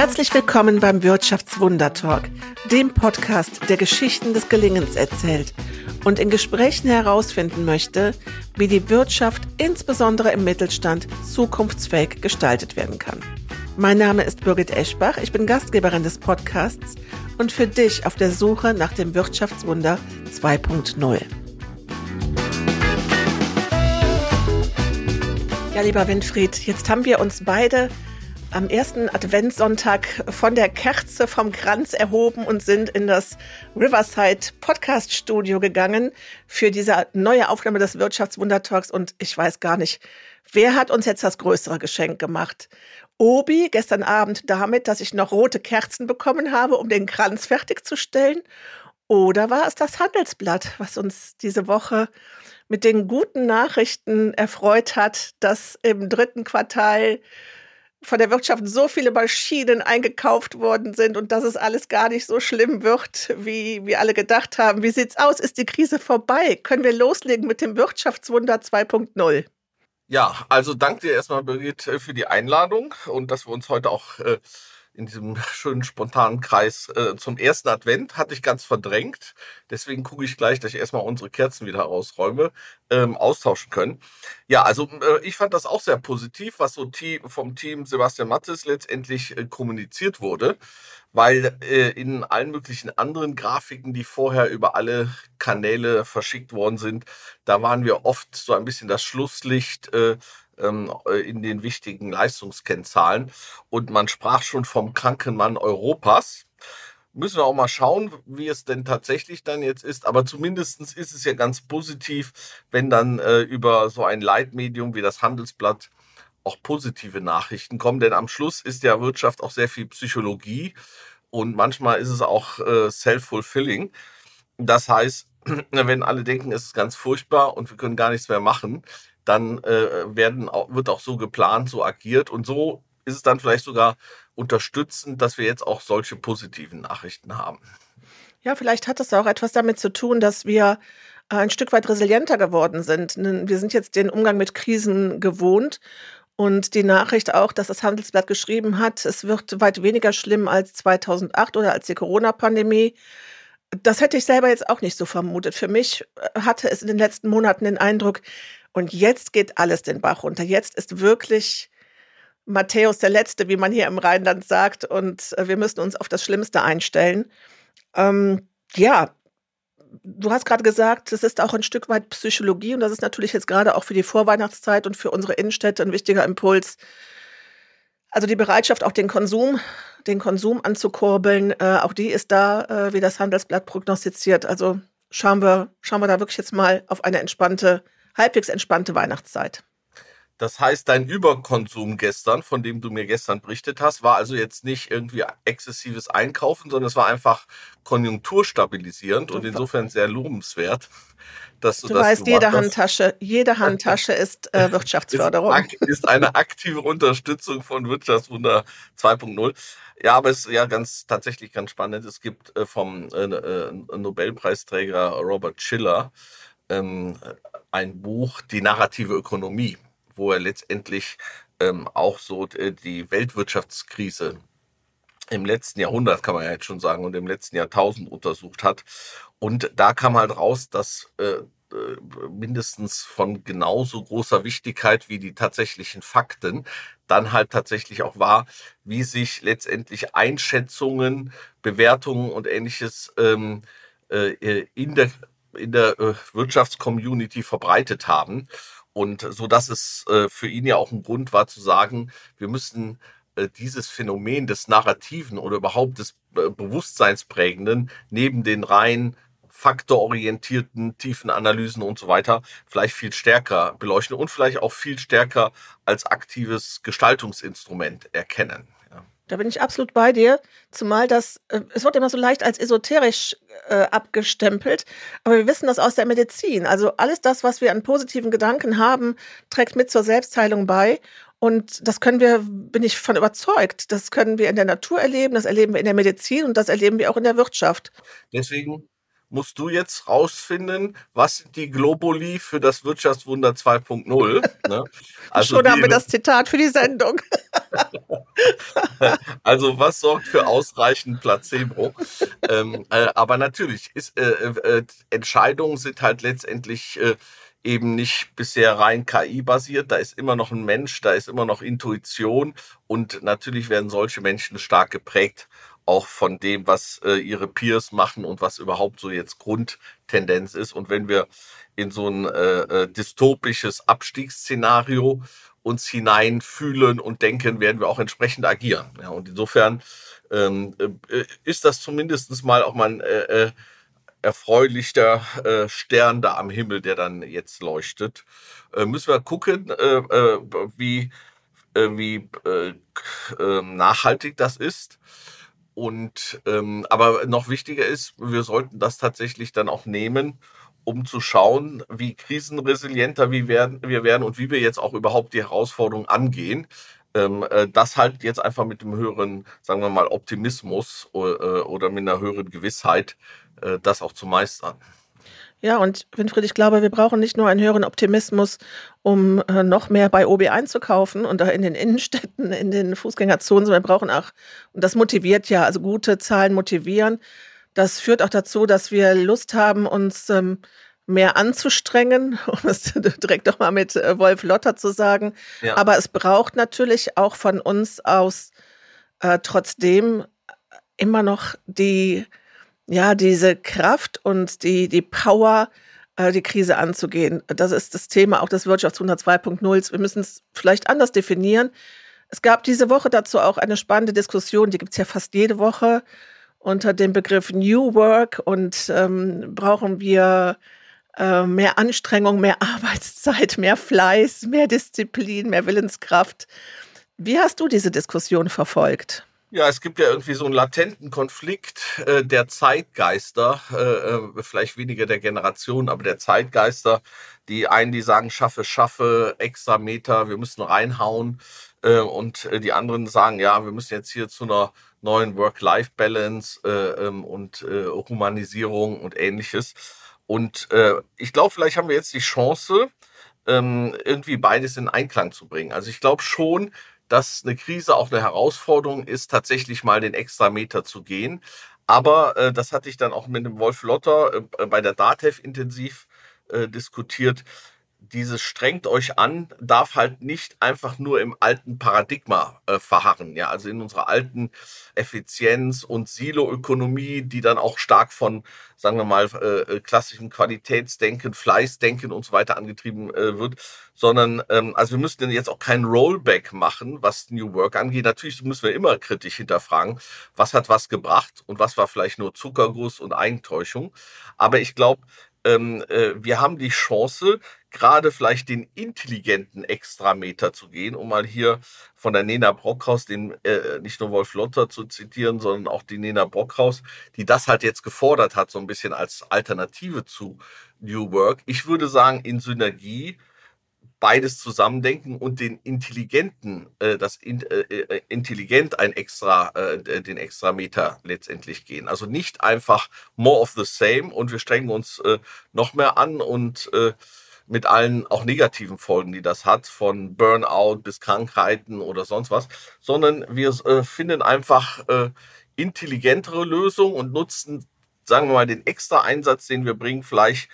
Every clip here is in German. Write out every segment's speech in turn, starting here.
Herzlich willkommen beim Wirtschaftswunder-Talk, dem Podcast, der Geschichten des Gelingens erzählt und in Gesprächen herausfinden möchte, wie die Wirtschaft insbesondere im Mittelstand zukunftsfähig gestaltet werden kann. Mein Name ist Birgit Eschbach, ich bin Gastgeberin des Podcasts und für dich auf der Suche nach dem Wirtschaftswunder 2.0. Ja, lieber Winfried, jetzt haben wir uns beide am ersten Adventssonntag von der Kerze vom Kranz erhoben und sind in das Riverside Podcast Studio gegangen für diese neue Aufnahme des Wirtschaftswundertalks. Und ich weiß gar nicht, wer hat uns jetzt das größere Geschenk gemacht? Obi gestern Abend damit, dass ich noch rote Kerzen bekommen habe, um den Kranz fertigzustellen? Oder war es das Handelsblatt, was uns diese Woche mit den guten Nachrichten erfreut hat, dass im dritten Quartal von der Wirtschaft so viele Maschinen eingekauft worden sind und dass es alles gar nicht so schlimm wird, wie wir alle gedacht haben. Wie sieht's aus? Ist die Krise vorbei? Können wir loslegen mit dem Wirtschaftswunder 2.0? Ja, also danke dir erstmal, Birgit, für die Einladung und dass wir uns heute auch äh, in diesem schönen spontanen Kreis äh, zum ersten Advent hatte ich ganz verdrängt. Deswegen gucke ich gleich, dass ich erstmal unsere Kerzen wieder rausräume, ähm, austauschen können. Ja, also äh, ich fand das auch sehr positiv, was so Team, vom Team Sebastian Mattes letztendlich äh, kommuniziert wurde, weil äh, in allen möglichen anderen Grafiken, die vorher über alle Kanäle verschickt worden sind, da waren wir oft so ein bisschen das Schlusslicht äh, ähm, äh, in den wichtigen Leistungskennzahlen. Und man sprach schon vom kranken Mann Europas. Müssen wir auch mal schauen, wie es denn tatsächlich dann jetzt ist. Aber zumindest ist es ja ganz positiv, wenn dann äh, über so ein Leitmedium wie das Handelsblatt auch positive Nachrichten kommen. Denn am Schluss ist ja Wirtschaft auch sehr viel Psychologie und manchmal ist es auch äh, self-fulfilling. Das heißt, wenn alle denken, es ist ganz furchtbar und wir können gar nichts mehr machen, dann äh, werden, wird auch so geplant, so agiert und so ist es dann vielleicht sogar unterstützend, dass wir jetzt auch solche positiven Nachrichten haben. Ja, vielleicht hat das auch etwas damit zu tun, dass wir ein Stück weit resilienter geworden sind. Wir sind jetzt den Umgang mit Krisen gewohnt und die Nachricht auch, dass das Handelsblatt geschrieben hat, es wird weit weniger schlimm als 2008 oder als die Corona-Pandemie. Das hätte ich selber jetzt auch nicht so vermutet. Für mich äh, hatte es in den letzten Monaten den Eindruck, und jetzt geht alles den Bach runter. Jetzt ist wirklich Matthäus der Letzte, wie man hier im Rheinland sagt. Und äh, wir müssen uns auf das Schlimmste einstellen. Ähm, ja, du hast gerade gesagt, es ist auch ein Stück weit Psychologie. Und das ist natürlich jetzt gerade auch für die Vorweihnachtszeit und für unsere Innenstädte ein wichtiger Impuls. Also die Bereitschaft, auch den Konsum, den Konsum anzukurbeln, äh, auch die ist da, äh, wie das Handelsblatt prognostiziert. Also schauen wir, schauen wir da wirklich jetzt mal auf eine entspannte halbwegs entspannte Weihnachtszeit. Das heißt, dein Überkonsum gestern, von dem du mir gestern berichtet hast, war also jetzt nicht irgendwie exzessives Einkaufen, sondern es war einfach konjunkturstabilisierend und insofern sehr lobenswert. Dass du, du das weißt, jede Handtasche, jede Handtasche ist äh, Wirtschaftsförderung. Ist, ist, eine aktive Unterstützung von Wirtschaftswunder 2.0. Ja, aber es ist ja ganz tatsächlich ganz spannend. Es gibt äh, vom äh, äh Nobelpreisträger Robert Schiller ähm, ein Buch, Die narrative Ökonomie, wo er letztendlich ähm, auch so äh, die Weltwirtschaftskrise im letzten Jahrhundert, kann man ja jetzt schon sagen, und im letzten Jahrtausend untersucht hat. Und da kam halt raus, dass äh, äh mindestens von genauso großer Wichtigkeit wie die tatsächlichen Fakten dann halt tatsächlich auch war, wie sich letztendlich Einschätzungen, Bewertungen und ähnliches ähm, äh, in der in der äh, Wirtschaftscommunity verbreitet haben. Und so dass es äh, für ihn ja auch ein Grund war zu sagen, wir müssen äh, dieses Phänomen des Narrativen oder überhaupt des äh, Bewusstseinsprägenden neben den rein faktororientierten, tiefen Analysen und so weiter vielleicht viel stärker beleuchten und vielleicht auch viel stärker als aktives Gestaltungsinstrument erkennen. Da bin ich absolut bei dir, zumal das, äh, es wird immer so leicht als esoterisch äh, abgestempelt, aber wir wissen das aus der Medizin. Also alles das, was wir an positiven Gedanken haben, trägt mit zur Selbstheilung bei. Und das können wir, bin ich von überzeugt, das können wir in der Natur erleben, das erleben wir in der Medizin und das erleben wir auch in der Wirtschaft. Deswegen musst du jetzt rausfinden, was sind die Globuli für das Wirtschaftswunder 2.0. Ne? Also Schon haben wir das Zitat für die Sendung. also was sorgt für ausreichend Placebo? ähm, äh, aber natürlich, ist, äh, äh, Entscheidungen sind halt letztendlich äh, eben nicht bisher rein KI-basiert. Da ist immer noch ein Mensch, da ist immer noch Intuition und natürlich werden solche Menschen stark geprägt auch von dem, was äh, ihre Peers machen und was überhaupt so jetzt Grundtendenz ist. Und wenn wir in so ein äh, äh, dystopisches Abstiegsszenario uns hineinfühlen und denken, werden wir auch entsprechend agieren. Ja, und insofern ähm, äh, ist das zumindest mal auch mal ein äh, äh, erfreulicher äh, Stern da am Himmel, der dann jetzt leuchtet. Äh, müssen wir gucken, äh, wie, wie äh, äh, nachhaltig das ist. Und ähm, aber noch wichtiger ist, wir sollten das tatsächlich dann auch nehmen, um zu schauen, wie krisenresilienter wir werden, wir werden und wie wir jetzt auch überhaupt die Herausforderung angehen. Ähm, äh, das halt jetzt einfach mit dem höheren, sagen wir mal, Optimismus äh, oder mit einer höheren Gewissheit, äh, das auch zu meistern. Ja, und Winfried, ich glaube, wir brauchen nicht nur einen höheren Optimismus, um äh, noch mehr bei OB einzukaufen und da in den Innenstädten, in den Fußgängerzonen, sondern wir brauchen auch, und das motiviert ja, also gute Zahlen motivieren. Das führt auch dazu, dass wir Lust haben, uns ähm, mehr anzustrengen, um es direkt doch mal mit äh, Wolf Lotter zu sagen. Ja. Aber es braucht natürlich auch von uns aus äh, trotzdem immer noch die ja, diese Kraft und die, die Power, äh, die Krise anzugehen. Das ist das Thema auch des Wirtschaftswunder 2.0. Wir müssen es vielleicht anders definieren. Es gab diese Woche dazu auch eine spannende Diskussion, die gibt es ja fast jede Woche unter dem Begriff New Work und ähm, brauchen wir äh, mehr Anstrengung, mehr Arbeitszeit, mehr Fleiß, mehr Disziplin, mehr Willenskraft. Wie hast du diese Diskussion verfolgt? Ja, es gibt ja irgendwie so einen latenten Konflikt äh, der Zeitgeister, äh, äh, vielleicht weniger der Generation, aber der Zeitgeister. Die einen, die sagen, schaffe, schaffe, extra Meter, wir müssen reinhauen. Äh, und äh, die anderen sagen, ja, wir müssen jetzt hier zu einer neuen Work-Life-Balance äh, ähm, und Humanisierung und ähnliches. Und ich glaube, vielleicht haben wir jetzt die Chance, ähm, irgendwie beides in Einklang zu bringen. Also ich glaube schon, dass eine Krise auch eine Herausforderung ist, tatsächlich mal den extra Meter zu gehen. Aber äh, das hatte ich dann auch mit dem Wolf Lotter äh, bei der DATEV intensiv äh, diskutiert dieses strengt euch an, darf halt nicht einfach nur im alten Paradigma äh, verharren, ja, also in unserer alten Effizienz- und Siloökonomie, die dann auch stark von, sagen wir mal, äh, äh, klassischem Qualitätsdenken, Fleißdenken und so weiter angetrieben äh, wird, sondern ähm, also wir müssen jetzt auch kein Rollback machen, was New Work angeht. Natürlich müssen wir immer kritisch hinterfragen, was hat was gebracht und was war vielleicht nur Zuckerguss und Eigentäuschung. Aber ich glaube, ähm, äh, wir haben die Chance, gerade vielleicht den intelligenten Extrameter zu gehen, um mal hier von der Nena Brockhaus, den äh, nicht nur Wolf Lotter zu zitieren, sondern auch die Nena Brockhaus, die das halt jetzt gefordert hat, so ein bisschen als Alternative zu New Work. Ich würde sagen, in Synergie beides zusammendenken und den intelligenten, äh, das in, äh, äh intelligent ein extra, äh, den extra Meter letztendlich gehen. Also nicht einfach more of the same und wir strengen uns äh, noch mehr an und äh, mit allen auch negativen Folgen, die das hat, von Burnout bis Krankheiten oder sonst was, sondern wir äh, finden einfach äh, intelligentere Lösungen und nutzen, sagen wir mal, den extra Einsatz, den wir bringen, vielleicht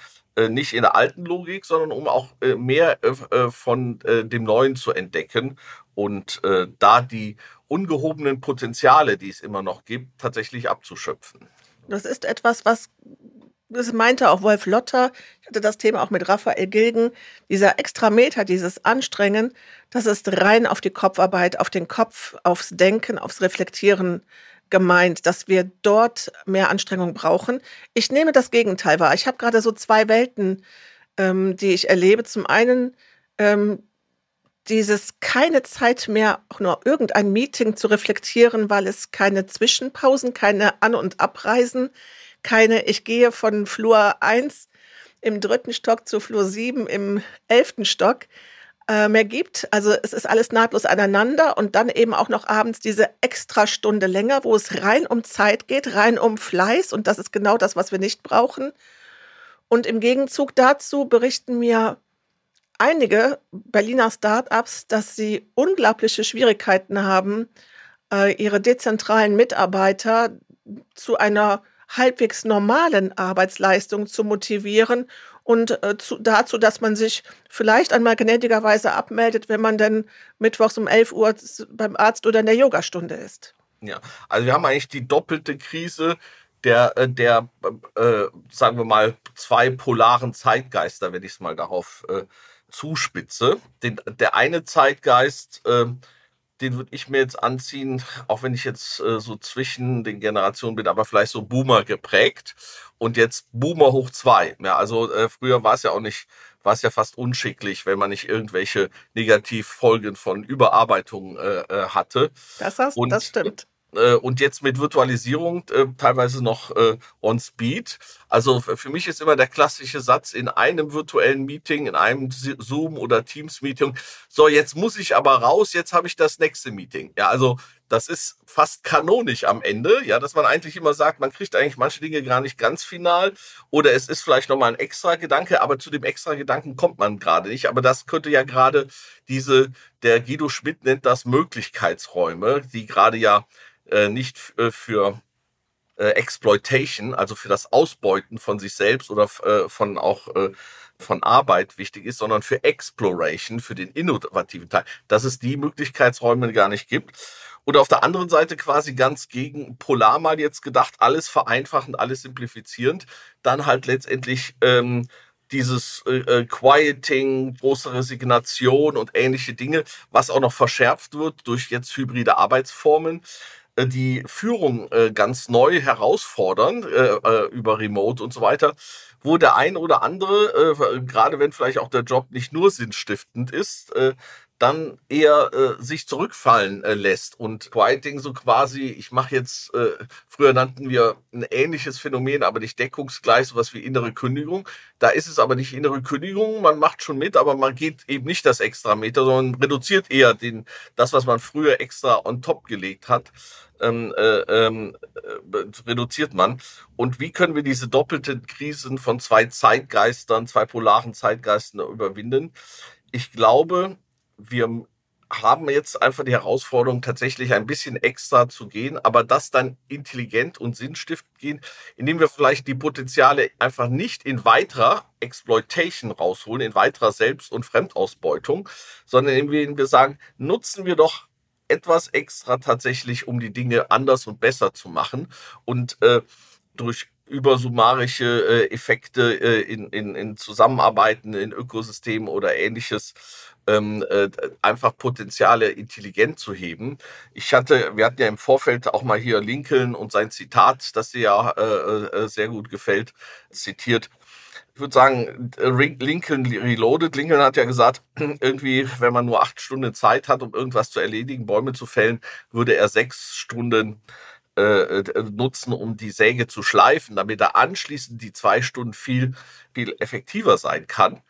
nicht in der alten Logik, sondern um auch äh, mehr äh, äh, von dem Neuen zu entdecken und da die ungehobenen Potenziale, die es immer noch gibt, tatsächlich abzuschöpfen. Das ist etwas, was das meinte auch Wolf Lotter, ich hatte das Thema auch mit Raphael Gilgen, dieser Extrameter, dieses Anstrengen, das ist rein auf die Kopfarbeit, auf den Kopf, aufs Denken, aufs Reflektieren gemeint, dass wir dort mehr Anstrengung brauchen. Ich nehme das Gegenteil wahr. Ich habe gerade so zwei Welten, ähm, die ich erlebe. Zum einen ähm, dieses keine Zeit mehr, auch nur irgendein Meeting zu reflektieren, weil es keine Zwischenpausen, keine An- und Abreisen keine, ich gehe von Flur 1 im dritten Stock zu Flur 7 im elften Stock. Äh, mehr gibt. Also es ist alles nahtlos aneinander und dann eben auch noch abends diese extra Stunde länger, wo es rein um Zeit geht, rein um Fleiß und das ist genau das, was wir nicht brauchen. Und im Gegenzug dazu berichten mir einige Berliner Start-ups, dass sie unglaubliche Schwierigkeiten haben, äh, ihre dezentralen Mitarbeiter zu einer halbwegs normalen Arbeitsleistung zu motivieren und äh, zu, dazu, dass man sich vielleicht einmal gnädigerweise abmeldet, wenn man dann mittwochs um 11 Uhr beim Arzt oder in der Yogastunde ist. Ja, also wir haben eigentlich die doppelte Krise der, äh, der äh, sagen wir mal, zwei polaren Zeitgeister, wenn ich es mal darauf äh, zuspitze. Den, der eine Zeitgeist, äh, den würde ich mir jetzt anziehen, auch wenn ich jetzt äh, so zwischen den Generationen bin, aber vielleicht so Boomer geprägt und jetzt Boomer hoch zwei. Ja, also äh, früher war es ja auch nicht, war es ja fast unschicklich, wenn man nicht irgendwelche Negativfolgen von Überarbeitung äh, äh hatte. Das, hast, und, das stimmt äh, und jetzt mit Virtualisierung äh, teilweise noch on Speed. Also für mich ist immer der klassische Satz in einem virtuellen Meeting, in einem Zoom oder Teams Meeting, so jetzt muss ich aber raus, jetzt habe ich das nächste Meeting. Ja, also das ist fast kanonisch am Ende, ja, dass man eigentlich immer sagt, man kriegt eigentlich manche Dinge gar nicht ganz final oder es ist vielleicht nochmal ein extra Gedanke, aber zu dem extra Gedanken kommt man gerade nicht. Aber das könnte ja gerade diese, der Guido Schmidt nennt das Möglichkeitsräume, die gerade ja äh, nicht äh, für äh, Exploitation, also für das Ausbeuten von sich selbst oder äh, von auch äh, von Arbeit wichtig ist, sondern für Exploration, für den innovativen Teil, dass es die Möglichkeitsräume gar nicht gibt. Und auf der anderen Seite quasi ganz gegen Polar mal jetzt gedacht, alles vereinfachend, alles simplifizierend, dann halt letztendlich ähm, dieses äh, äh, Quieting, große Resignation und ähnliche Dinge, was auch noch verschärft wird durch jetzt hybride Arbeitsformen. Äh, die Führung äh, ganz neu herausfordern äh, über Remote und so weiter, wo der ein oder andere, gerade wenn vielleicht auch der Job nicht nur sinnstiftend ist, dann eher äh, sich zurückfallen äh, lässt und Quieting so quasi, ich mache jetzt, äh, früher nannten wir ein ähnliches Phänomen, aber nicht deckungsgleich, sowas wie innere Kündigung. Da ist es aber nicht innere Kündigung, man macht schon mit, aber man geht eben nicht das extra Meter, sondern reduziert eher den, das, was man früher extra on top gelegt hat. Ähm, äh, ähm, äh, reduziert man. Und wie können wir diese doppelten Krisen von zwei Zeitgeistern, zwei polaren Zeitgeistern überwinden? Ich glaube, wir haben jetzt einfach die Herausforderung, tatsächlich ein bisschen extra zu gehen, aber das dann intelligent und sinnstiftend gehen, indem wir vielleicht die Potenziale einfach nicht in weiterer Exploitation rausholen, in weiterer Selbst- und Fremdausbeutung, sondern indem wir sagen, nutzen wir doch etwas extra tatsächlich, um die Dinge anders und besser zu machen und äh, durch übersummarische äh, Effekte äh, in, in, in Zusammenarbeiten, in Ökosystemen oder ähnliches ähm, äh, einfach Potenziale intelligent zu heben. Ich hatte, wir hatten ja im Vorfeld auch mal hier Lincoln und sein Zitat, das dir ja äh, äh, sehr gut gefällt, zitiert. Ich würde sagen, Lincoln Reloaded. Lincoln hat ja gesagt, irgendwie, wenn man nur acht Stunden Zeit hat, um irgendwas zu erledigen, Bäume zu fällen, würde er sechs Stunden äh, nutzen, um die Säge zu schleifen, damit er anschließend die zwei Stunden viel, viel effektiver sein kann.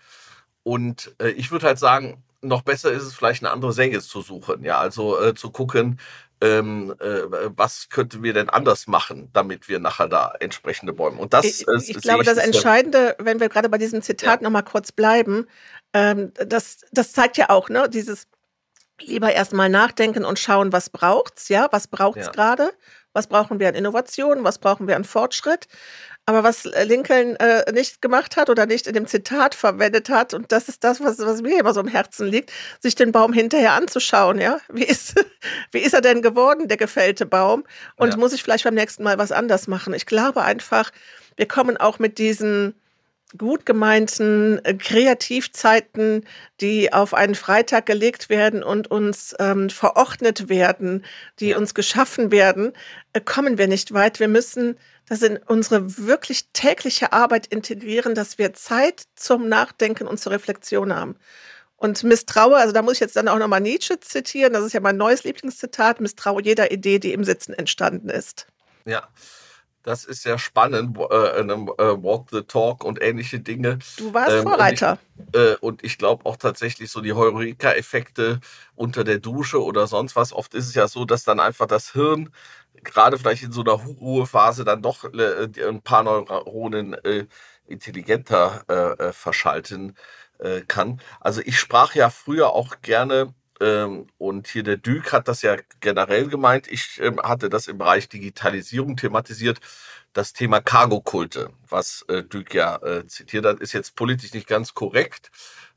Und äh, ich würde halt sagen, noch besser ist es vielleicht eine andere Säge zu suchen. Ja, also äh, zu gucken, ähm, äh, was könnten wir denn anders machen, damit wir nachher da entsprechende Bäume. Und das ich, äh, ich glaube, ich das Entscheidende, wenn wir gerade bei diesem Zitat ja. noch mal kurz bleiben, ähm, das, das zeigt ja auch, ne, dieses lieber erstmal nachdenken und schauen, was braucht's, ja, was braucht's ja. gerade, was brauchen wir an Innovation, was brauchen wir an Fortschritt. Aber was äh, Lincoln äh, nicht gemacht hat oder nicht in dem Zitat verwendet hat, und das ist das, was, was mir immer so im Herzen liegt, sich den Baum hinterher anzuschauen, ja. Wie ist, wie ist er denn geworden, der gefällte Baum? Und ja. muss ich vielleicht beim nächsten Mal was anders machen? Ich glaube einfach, wir kommen auch mit diesen gut gemeinten äh, Kreativzeiten, die auf einen Freitag gelegt werden und uns ähm, verordnet werden, die ja. uns geschaffen werden, äh, kommen wir nicht weit. Wir müssen das in unsere wirklich tägliche Arbeit integrieren, dass wir Zeit zum Nachdenken und zur Reflexion haben. Und misstraue, also da muss ich jetzt dann auch nochmal Nietzsche zitieren, das ist ja mein neues Lieblingszitat, misstraue jeder Idee, die im Sitzen entstanden ist. Ja, Das ist sehr spannend, äh, äh, Walk the Talk und ähnliche Dinge. Du warst ähm, Vorreiter. Und ich, ich glaube auch tatsächlich so die Heureka-Effekte unter der Dusche oder sonst was. Oft ist es ja so, dass dann einfach das Hirn gerade vielleicht in so einer Ruhephase dann doch ein paar Neuronen intelligenter verschalten kann. Also ich sprach ja früher auch gerne ähm, und hier der Dück hat das ja generell gemeint. Ich ähm, hatte das im Bereich Digitalisierung thematisiert. Das Thema Cargo-Kulte, was äh, Dück ja äh, zitiert hat, ist jetzt politisch nicht ganz korrekt,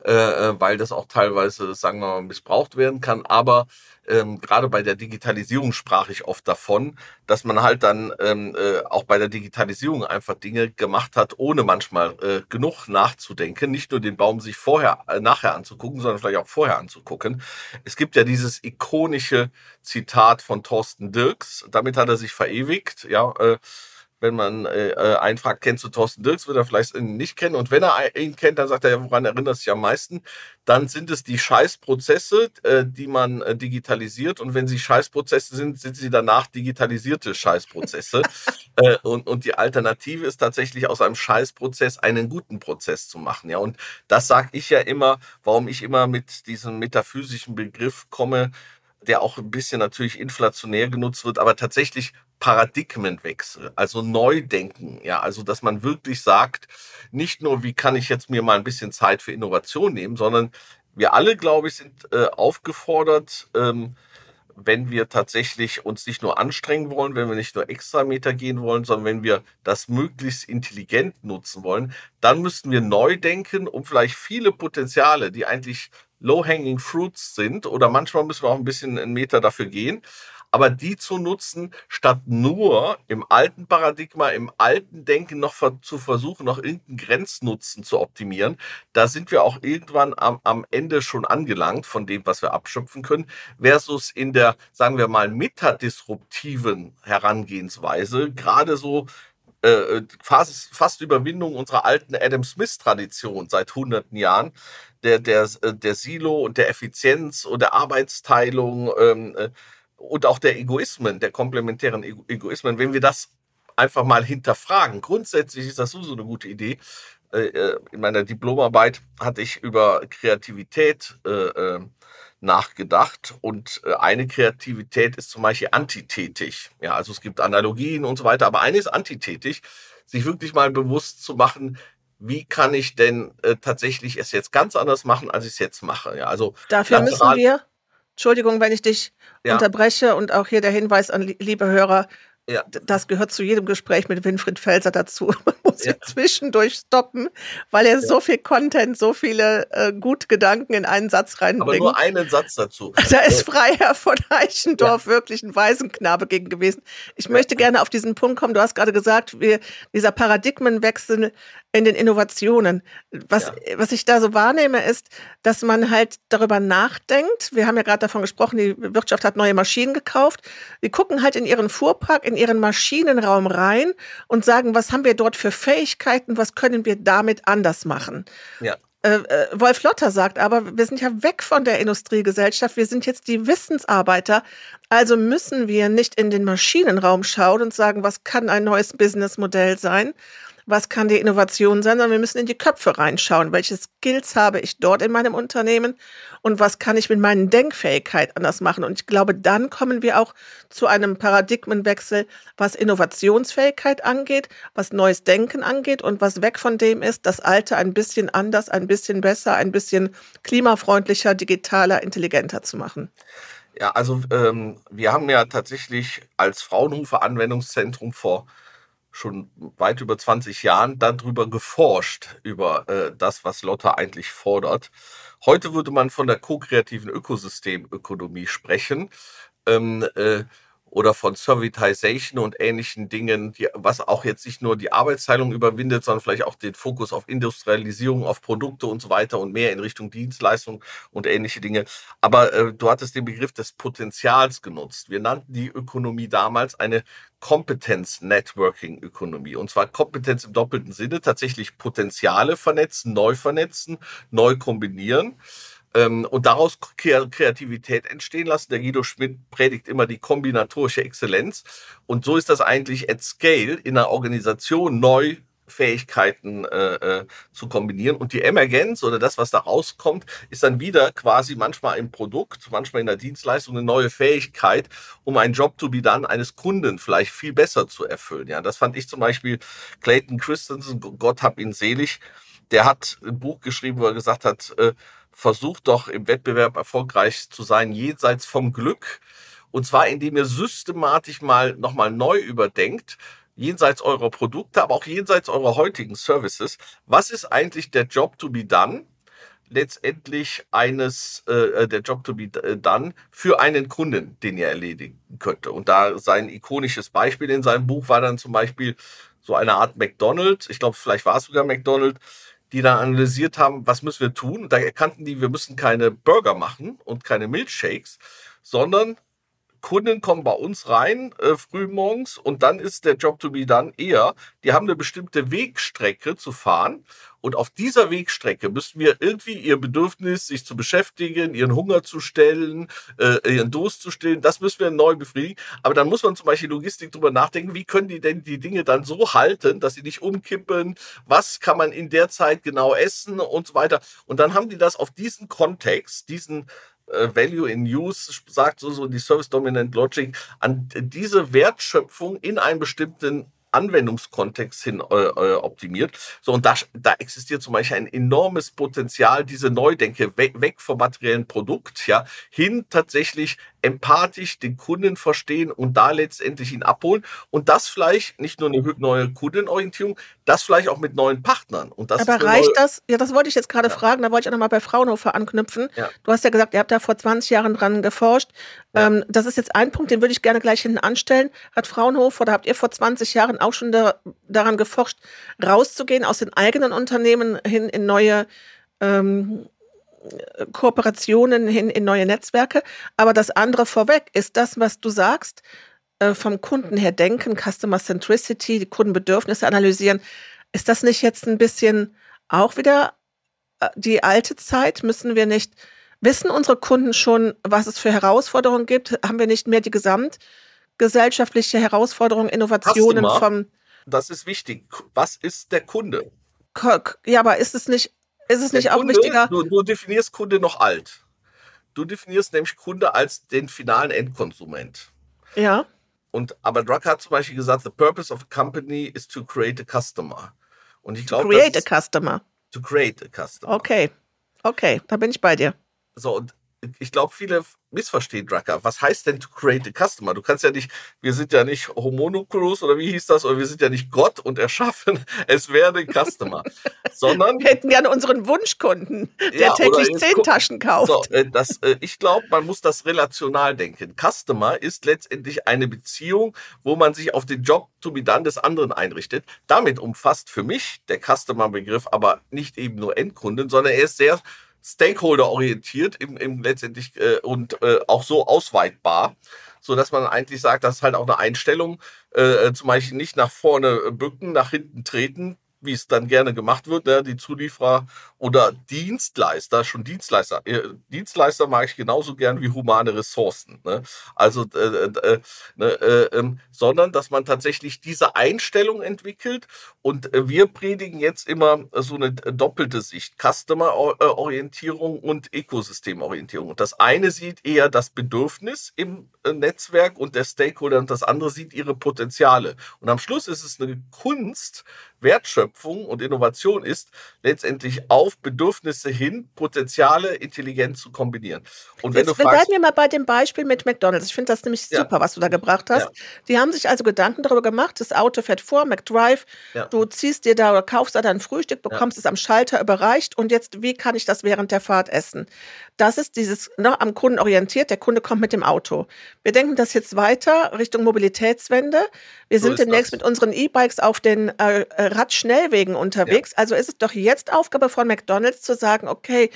äh, äh weil das auch teilweise, sagen wir mal, missbraucht werden kann. Aber ähm, gerade bei der Digitalisierung sprach ich oft davon, dass man halt dann ähm, äh, auch bei der Digitalisierung einfach Dinge gemacht hat, ohne manchmal äh, genug nachzudenken, nicht nur den Baum sich vorher, äh, nachher anzugucken, sondern vielleicht auch vorher anzugucken. Es gibt ja dieses ikonische Zitat von Thorsten Dirks, damit hat er sich verewigt, ja, äh, wenn man äh, äh, einen fragt, kennst du Thorsten Dirks, wird er vielleicht ihn nicht kennen. Und wenn er ihn kennt, dann sagt er, woran erinnert sich am meisten? Dann sind es die Scheißprozesse, äh, die man äh, digitalisiert. Und wenn sie Scheißprozesse sind, sind sie danach digitalisierte Scheißprozesse. äh, und, und die Alternative ist tatsächlich aus einem Scheißprozess einen guten Prozess zu machen. Ja, und das sage ich ja immer, warum ich immer mit diesem metaphysischen Begriff komme, der auch ein bisschen natürlich inflationär genutzt wird, aber tatsächlich Paradigmenwechsel, also Neudenken, ja, also dass man wirklich sagt, nicht nur, wie kann ich jetzt mir mal ein bisschen Zeit für Innovation nehmen, sondern wir alle, glaube ich, sind äh, aufgefordert, ähm, wenn wir tatsächlich uns nicht nur anstrengen wollen, wenn wir nicht nur extra Meter gehen wollen, sondern wenn wir das möglichst intelligent nutzen wollen, dann müssten wir neu denken, um vielleicht viele Potenziale, die eigentlich low-hanging fruits sind, oder manchmal müssen wir auch ein bisschen einen Meter dafür gehen, aber die zu nutzen, statt nur im alten Paradigma, im alten Denken noch zu versuchen, noch irgendeinen Grenznutzen zu optimieren, da sind wir auch irgendwann am, am Ende schon angelangt von dem, was wir abschöpfen können, versus in der, sagen wir mal, metadisruptiven Herangehensweise, gerade so äh, fast, fast Überwindung unserer alten Adam Smith-Tradition seit hunderten Jahren, der, der, der Silo und der Effizienz und der Arbeitsteilung, ähm, äh, und auch der Egoismen, der komplementären Egoismen, wenn wir das einfach mal hinterfragen. Grundsätzlich ist das so eine gute Idee. Äh, äh, in meiner Diplomarbeit hatte ich über Kreativität äh, nachgedacht und eine Kreativität ist zum Beispiel antitätig. Ja, also es gibt Analogien und so weiter, aber eine ist antitätig, sich wirklich mal bewusst zu machen, wie kann ich denn äh, tatsächlich es jetzt ganz anders machen, als ich es jetzt mache. Ja, also dafür müssen wir Entschuldigung, wenn ich dich ja. unterbreche und auch hier der Hinweis an liebe Hörer, ja. Das gehört zu jedem Gespräch mit Winfried Felser dazu. Man muss ja. ihn zwischendurch stoppen, weil er ja. so viel Content, so viele äh, gute Gedanken in einen Satz reinbringt. Aber nur einen Satz dazu. Da ist Freiherr von Eichendorf ja. wirklich ein Waisenknabe gegen gewesen. Ich möchte gerne auf diesen Punkt kommen. Du hast gerade gesagt, wir, dieser Paradigmenwechsel in den Innovationen. Was, ja. was ich da so wahrnehme, ist, dass man halt darüber nachdenkt. Wir haben ja gerade davon gesprochen, die Wirtschaft hat neue Maschinen gekauft. Die gucken halt in ihren Fuhrpark, in ihren Maschinenraum rein und sagen, was haben wir dort für Fähigkeiten, was können wir damit anders machen. Ja. Äh, äh, Wolf Lotter sagt aber, wir sind ja weg von der Industriegesellschaft, wir sind jetzt die Wissensarbeiter, also müssen wir nicht in den Maschinenraum schauen und sagen, was kann ein neues Businessmodell sein, was kann die Innovation sein, sondern wir müssen in die Köpfe reinschauen. Welche Skills habe ich dort in meinem Unternehmen und was kann ich mit meinen Denkfähigkeit anders machen? Und ich glaube, dann kommen wir auch zu einem Paradigmenwechsel, was Innovationsfähigkeit angeht, was neues Denken angeht und was weg von dem ist, das Alte ein bisschen anders, ein bisschen besser, ein bisschen klimafreundlicher, digitaler, intelligenter zu machen. Ja, also ähm, wir haben ja tatsächlich als Fraunhofer Anwendungszentrum vor schon weit über 20 Jahren darüber geforscht, über äh, das, was Lotte eigentlich fordert. Heute würde man von der ko-kreativen Ökosystemökonomie sprechen. Ähm, äh, oder von Servitization und ähnlichen Dingen, die, was auch jetzt nicht nur die Arbeitsteilung überwindet, sondern vielleicht auch den Fokus auf Industrialisierung, auf Produkte und so weiter und mehr in Richtung Dienstleistung und ähnliche Dinge. Aber äh, du hattest den Begriff des Potenzials genutzt. Wir nannten die Ökonomie damals eine Kompetenz-Networking-Ökonomie. Und zwar Kompetenz im doppelten Sinne, tatsächlich Potenziale vernetzen, neu vernetzen, neu kombinieren ähm, und daraus Kreativität entstehen lassen. Der Guido Schmidt predigt immer die kombinatorische Exzellenz. Und so ist das eigentlich at scale in einer Organisation neu Fähigkeiten äh, äh, zu kombinieren. Und die Emergenz oder das, was da rauskommt, ist dann wieder quasi manchmal im Produkt, manchmal in der Dienstleistung eine neue Fähigkeit, um einen Job to be done eines Kunden vielleicht viel besser zu erfüllen. Ja, das fand ich zum Beispiel Clayton Christensen, Gott hab ihn selig, der hat ein Buch geschrieben, wo er gesagt hat, äh, versucht doch im Wettbewerb erfolgreich zu sein, jenseits vom Glück. Und zwar, indem ihr systematisch mal nochmal neu überdenkt, jenseits eurer Produkte, aber auch jenseits eurer heutigen Services. Was ist eigentlich der Job to be done? letztendlich eines äh, der Job to be done für einen Kunden, den ihr erledigen könnte. Und da sein ikonisches Beispiel in seinem Buch war dann zum Beispiel so eine Art McDonald's. Ich glaube, vielleicht war es sogar McDonald's, die dann analysiert haben, was müssen wir tun. Da erkannten die, wir müssen keine Burger machen und keine Milkshakes, sondern Kunden kommen bei uns rein äh, früh morgens und dann ist der Job to be done eher, die haben eine bestimmte Wegstrecke zu fahren und auf dieser Wegstrecke müssen wir irgendwie ihr Bedürfnis, sich zu beschäftigen, ihren Hunger zu stellen, äh, ihren Durst zu stillen, das müssen wir neu befriedigen. Aber dann muss man zum Beispiel Logistik drüber nachdenken, wie können die denn die Dinge dann so halten, dass sie nicht umkippen? Was kann man in der Zeit genau essen und so weiter? Und dann haben die das auf diesen Kontext, diesen Value in Use, sagt so, so die Service Dominant Logic, an diese Wertschöpfung in einem bestimmten Anwendungskontext hin äh, äh, optimiert. So, und da, da existiert zum Beispiel ein enormes Potenzial, diese Neudenke, weg, weg vom materiellen Produkt, ja, hin tatsächlich empathisch den Kunden verstehen und da letztendlich ihn abholen. Und das vielleicht nicht nur eine neue Kundenorientierung, das vielleicht auch mit neuen Partnern. Und das Aber reicht das? Ja, das wollte ich jetzt gerade ja. fragen. Da wollte ich auch nochmal bei Fraunhofer anknüpfen. Ja. Du hast ja gesagt, ihr habt da vor 20 Jahren dran geforscht. Ja. Ähm, das ist jetzt ein Punkt, den würde ich gerne gleich hinten anstellen. Hat Fraunhofer oder habt ihr vor 20 Jahren auch schon da, daran geforscht, rauszugehen aus den eigenen Unternehmen hin in neue ähm, Kooperationen hin in neue Netzwerke. Aber das andere vorweg ist das, was du sagst, äh, vom Kunden her denken, Customer Centricity, die Kundenbedürfnisse analysieren. Ist das nicht jetzt ein bisschen auch wieder äh, die alte Zeit? Müssen wir nicht, wissen unsere Kunden schon, was es für Herausforderungen gibt? Haben wir nicht mehr die gesamtgesellschaftliche Herausforderung, Innovationen vom. Das ist wichtig. Was ist der Kunde? Ja, aber ist es nicht ist es nicht auch Kunde, wichtiger? Du, du definierst Kunde noch alt. Du definierst nämlich Kunde als den finalen Endkonsument. Ja. Und aber Drucker hat zum Beispiel gesagt, the purpose of a company is to create a customer. Und ich glaube, create a customer. To create a customer. Okay, okay, da bin ich bei dir. So und ich glaube, viele missverstehen Drucker. Was heißt denn to create a customer? Du kannst ja nicht, wir sind ja nicht Homonucleus oder wie hieß das, oder wir sind ja nicht Gott und erschaffen, es werde Customer, sondern. Wir hätten gerne unseren Wunschkunden, der ja, täglich zehn Taschen kauft. So, äh, das, äh, ich glaube, man muss das relational denken. Customer ist letztendlich eine Beziehung, wo man sich auf den Job to be done des anderen einrichtet. Damit umfasst für mich der Customer-Begriff aber nicht eben nur Endkunden, sondern er ist sehr Stakeholder-orientiert im, im letztendlich äh, und äh, auch so ausweitbar, so dass man eigentlich sagt, das ist halt auch eine Einstellung, äh, äh zum Beispiel nicht nach vorne bücken, nach hinten treten, wie es dann gerne gemacht wird, ne? die Zulieferer oder Dienstleister, schon Dienstleister. Äh, Dienstleister mag ich genauso gern wie humane Ressourcen. Ne? Also, äh, äh, äh ne, äh, ähm, sondern dass man tatsächlich diese Einstellung entwickelt und äh, wir predigen jetzt immer so eine doppelte Sicht, Customer-Orientierung und Ökosystemorientierung. Und das eine sieht eher das Bedürfnis im Netzwerk und der Stakeholder und das andere sieht ihre Potenziale. Und am Schluss ist es eine Kunst, Wertschöpfung und Innovation ist, letztendlich auf Bedürfnisse hin Potenziale intelligent zu kombinieren. Und wenn Jetzt du fragst, bleiben wir mal bei dem Beispiel mit McDonald's. Ich finde das nämlich super, ja. was du da gebracht hast. Ja. Die haben sich also Gedanken darüber gemacht, das Auto fährt vor, McDrive, ja. du ziehst dir da oder kaufst da dein Frühstück, bekommst es am Schalter überreicht und jetzt, wie kann ich das während der Fahrt essen? Das ist dieses ne, am Kunden orientiert, der Kunde kommt mit dem Auto. Wir denken das jetzt weiter Richtung Mobilitätswende. Wir so sind demnächst das. mit unseren E-Bikes auf den äh, äh Radschnellwegen unterwegs. Ja. Also ist es doch jetzt Aufgabe von McDonald's zu sagen, okay,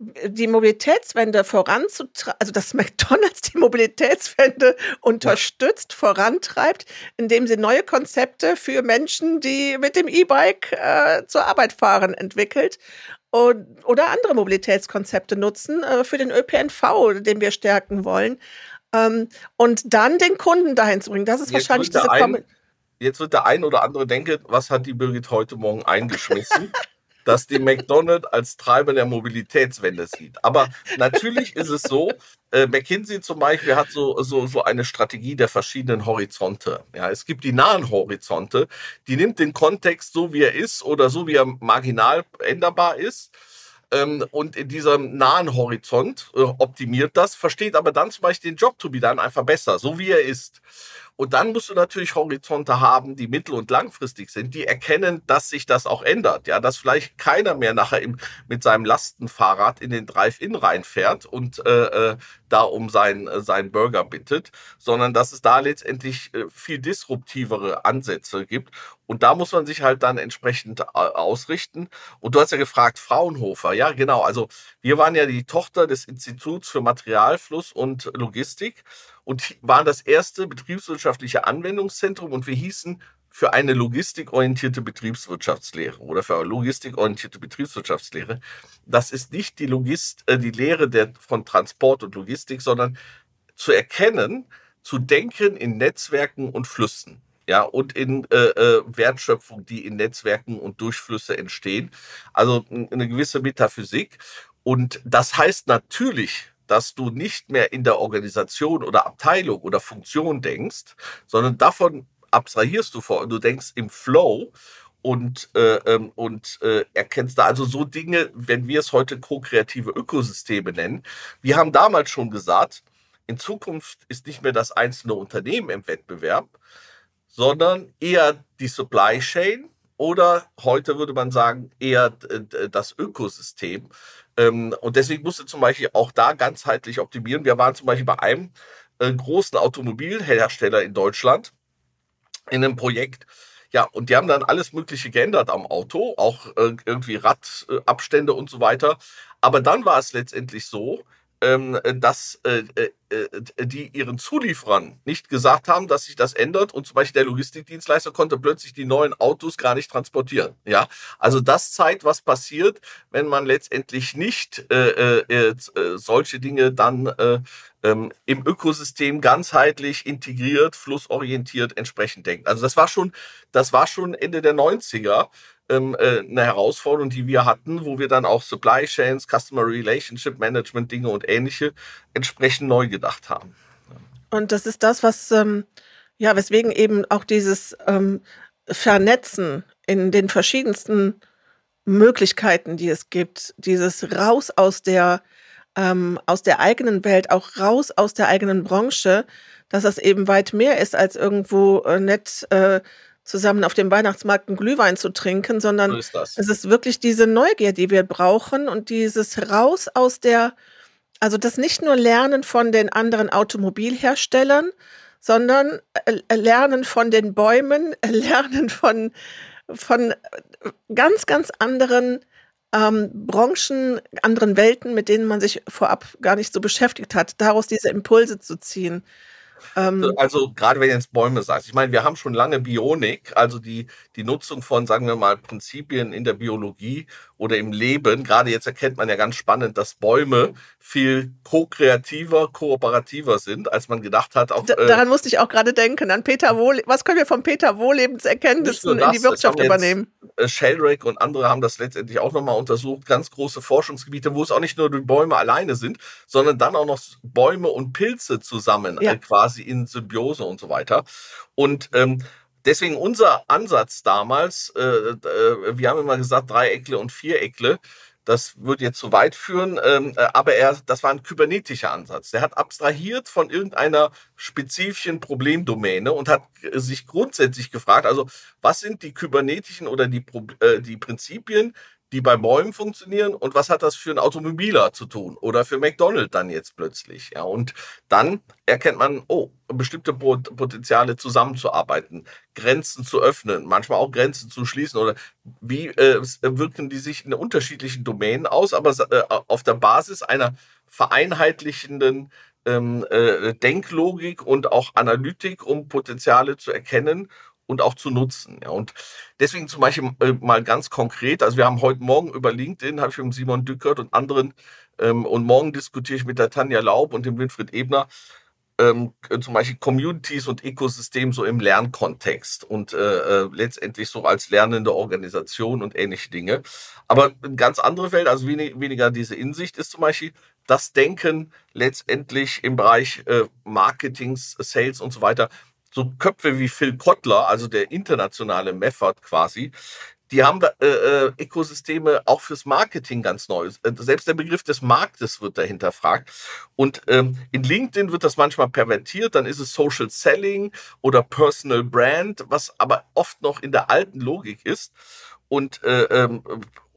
die Mobilitätswende voranzutreiben, also dass McDonald's die Mobilitätswende unterstützt, ja. vorantreibt, indem sie neue Konzepte für Menschen, die mit dem E-Bike äh, zur Arbeit fahren, entwickelt und, oder andere Mobilitätskonzepte nutzen äh, für den ÖPNV, den wir stärken wollen. Ähm, und dann den Kunden dahin zu bringen. Das ist Jetzt wahrscheinlich diese der ein, Kom jetzt wird der ein oder andere denken, was hat die Birgit heute Morgen eingeschmissen? dass die McDonald's als Treiber der Mobilitätswende sieht. Aber natürlich ist es so, äh, McKinsey zum Beispiel hat so, so, so eine Strategie der verschiedenen Horizonte. Ja, es gibt die nahen Horizonte, die nimmt den Kontext so, wie er ist oder so, wie er marginal änderbar ist ähm, und in diesem nahen Horizont äh, optimiert das, versteht aber dann zum Beispiel den Job to be done einfach besser, so wie er ist. Und dann musst du natürlich Horizonte haben, die mittel- und langfristig sind, die erkennen, dass sich das auch ändert. Ja, dass vielleicht keiner mehr nachher im, mit seinem Lastenfahrrad in den Drive-In reinfährt und äh, äh da um seinen äh, seinen Burger bittet, sondern dass es da letztendlich äh, viel disruptivere Ansätze gibt. Und da muss man sich halt dann entsprechend ausrichten. Und du hast ja gefragt, Fraunhofer. Ja, genau. Also wir waren ja die Tochter des Instituts für Materialfluss und Logistik und waren das erste betriebswirtschaftliche Anwendungszentrum und wir hießen für eine logistikorientierte Betriebswirtschaftslehre oder für eine logistikorientierte Betriebswirtschaftslehre. Das ist nicht die, Logist, äh, die Lehre der, von Transport und Logistik, sondern zu erkennen, zu denken in Netzwerken und Flüssen. Ja, und in äh, äh Wertschöpfung, die in Netzwerken und Durchflüsse entstehen. Also eine gewisse Metaphysik. Und das heißt natürlich, dass du nicht mehr in der Organisation oder Abteilung oder Funktion denkst, sondern davon abstrahierst du vor. Du denkst im Flow und, äh, ähm, und äh, erkennst da also so Dinge, wenn wir es heute ko-kreative Ökosysteme nennen. Wir haben damals schon gesagt, in Zukunft ist nicht mehr das einzelne Unternehmen im Wettbewerb, sondern eher die Supply Chain oder heute würde man sagen eher das Ökosystem. Ähm, und deswegen musste zum Beispiel auch da ganzheitlich optimieren. Wir waren zum Beispiel bei einem äh, großen Automobilhersteller in Deutschland in einem Projekt. Ja, und die haben dann alles Mögliche geändert am Auto, auch äh, irgendwie Radabstände und so weiter. Aber dann war es letztendlich so, dass äh, äh, äh, die ihren Zulieferern nicht gesagt haben, dass sich das ändert und zum Beispiel der Logistikdienstleister konnte plötzlich die neuen Autos gar nicht transportieren. Ja, also das zeigt, was passiert, wenn man letztendlich nicht äh, äh, äh, solche Dinge dann äh, ähm, im Ökosystem ganzheitlich integriert, flussorientiert entsprechend denkt. Also das war schon, das war schon Ende der 90er ähm, äh, eine Herausforderung, die wir hatten, wo wir dann auch Supply Chains, Customer Relationship Management Dinge und ähnliche entsprechend neu gedacht haben. Und das ist das, was, ähm, ja, weswegen eben auch dieses ähm, Vernetzen in den verschiedensten Möglichkeiten, die es gibt, dieses raus aus der, ähm, aus der eigenen Welt, auch raus aus der eigenen Branche, dass das eben weit mehr ist als irgendwo äh, nett äh, zusammen auf dem Weihnachtsmarkt einen Glühwein zu trinken, sondern ist es ist wirklich diese Neugier, die wir brauchen und dieses raus aus der, also das nicht nur Lernen von den anderen Automobilherstellern, sondern äh, Lernen von den Bäumen, Lernen von, von ganz, ganz anderen ähm, Branchen, anderen Welten, mit denen man sich vorab gar nicht so beschäftigt hat, daraus diese Impulse zu ziehen. Ähm, also gerade wenn du jetzt Bäume sagst, ich meine, wir haben schon lange Bionik, also die, die Nutzung von, sagen wir mal, Prinzipien in der Biologie oder im Leben. Gerade jetzt erkennt man ja ganz spannend, dass Bäume viel ko-kreativer, kooperativer sind, als man gedacht hat. Auch, äh, daran musste ich auch gerade denken, an Peter Wohl. Was können wir von Peter Wohlebens Erkenntnissen in die Wirtschaft übernehmen? Äh, Sheldrake und andere haben das letztendlich auch nochmal untersucht. Ganz große Forschungsgebiete, wo es auch nicht nur die Bäume alleine sind, sondern dann auch noch Bäume und Pilze zusammen ja. äh, quasi in Symbiose und so weiter. Und ähm, deswegen unser Ansatz damals, äh, äh, wir haben immer gesagt, Dreieckle und Viereckle, das würde jetzt zu weit führen, ähm, äh, aber er, das war ein kybernetischer Ansatz. Der hat abstrahiert von irgendeiner spezifischen Problemdomäne und hat sich grundsätzlich gefragt, also was sind die kybernetischen oder die, äh, die Prinzipien, die bei Bäumen funktionieren und was hat das für einen Automobiler zu tun oder für McDonald's dann jetzt plötzlich. Ja, und dann erkennt man, oh, bestimmte Potenziale zusammenzuarbeiten, Grenzen zu öffnen, manchmal auch Grenzen zu schließen oder wie äh, wirken die sich in unterschiedlichen Domänen aus, aber äh, auf der Basis einer vereinheitlichenden ähm, äh, Denklogik und auch Analytik, um Potenziale zu erkennen und auch zu nutzen. Ja. Und deswegen zum Beispiel äh, mal ganz konkret, also wir haben heute Morgen über LinkedIn, habe ich mit Simon Dückert und anderen ähm, und morgen diskutiere ich mit der Tanja Laub und dem Winfried Ebner ähm, zum Beispiel Communities und Ökosystem so im Lernkontext und äh, äh, letztendlich so als lernende Organisation und ähnliche Dinge. Aber ein ganz andere Welt, also wenig, weniger diese Insicht ist zum Beispiel das Denken letztendlich im Bereich äh, Marketings, Sales und so weiter. So Köpfe wie Phil Kotler, also der internationale Method quasi, die haben da, äh, äh, Ökosysteme auch fürs Marketing ganz neu. Äh, selbst der Begriff des Marktes wird dahinter fragt. Und ähm, in LinkedIn wird das manchmal pervertiert, dann ist es Social Selling oder Personal Brand, was aber oft noch in der alten Logik ist. Und äh, ähm,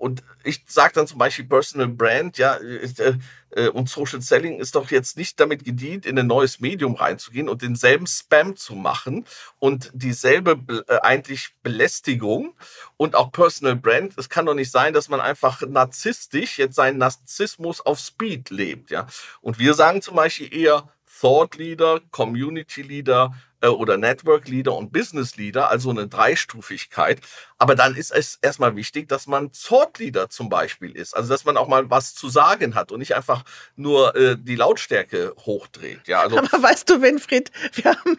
und ich sage dann zum Beispiel Personal Brand, ja, äh, äh, und Social Selling ist doch jetzt nicht damit gedient, in ein neues Medium reinzugehen und denselben Spam zu machen und dieselbe äh, eigentlich Belästigung und auch Personal Brand. Es kann doch nicht sein, dass man einfach narzisstisch jetzt seinen Narzissmus auf Speed lebt, ja. Und wir sagen zum Beispiel eher Thought Leader, Community Leader, oder Network Leader und Business Leader, also eine Dreistufigkeit. Aber dann ist es erstmal wichtig, dass man Thought Leader zum Beispiel ist. Also dass man auch mal was zu sagen hat und nicht einfach nur äh, die Lautstärke hochdreht. Ja, also Aber weißt du, Winfried, wir haben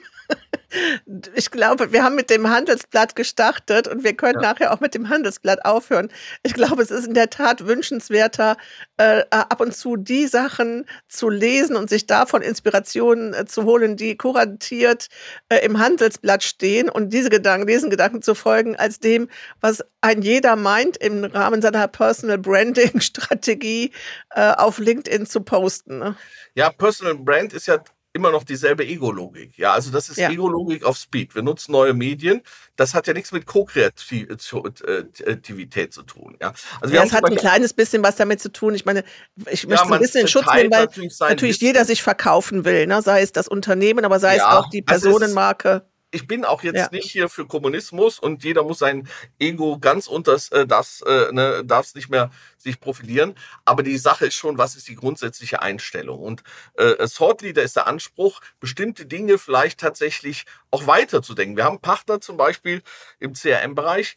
ich glaube, wir haben mit dem Handelsblatt gestartet und wir können ja. nachher auch mit dem Handelsblatt aufhören. Ich glaube, es ist in der Tat wünschenswerter, äh, ab und zu die Sachen zu lesen und sich davon Inspirationen äh, zu holen, die kuratiert äh, im Handelsblatt stehen und diese Gedanken, diesen Gedanken zu folgen, als dem, was ein jeder meint, im Rahmen seiner Personal Branding Strategie äh, auf LinkedIn zu posten. Ne? Ja, Personal Brand ist ja immer noch dieselbe Ego-Logik. Ja, also das ist ja. Ego-Logik auf Speed. Wir nutzen neue Medien. Das hat ja nichts mit Co-Kreativität zu tun. Ja, also ja, es hat ein kleines bisschen was damit zu tun. Ich meine, ich möchte ja, ein bisschen in Schutz nehmen, weil natürlich, natürlich jeder sich verkaufen will, ne? sei es das Unternehmen, aber sei es auch die Personenmarke. Also ich bin auch jetzt ja. nicht hier für Kommunismus und jeder muss sein Ego ganz unter äh, das, äh, ne, darf es nicht mehr sich profilieren. Aber die Sache ist schon, was ist die grundsätzliche Einstellung? Und äh, Thought Leader ist der Anspruch, bestimmte Dinge vielleicht tatsächlich auch weiterzudenken. Wir haben Partner zum Beispiel im CRM-Bereich,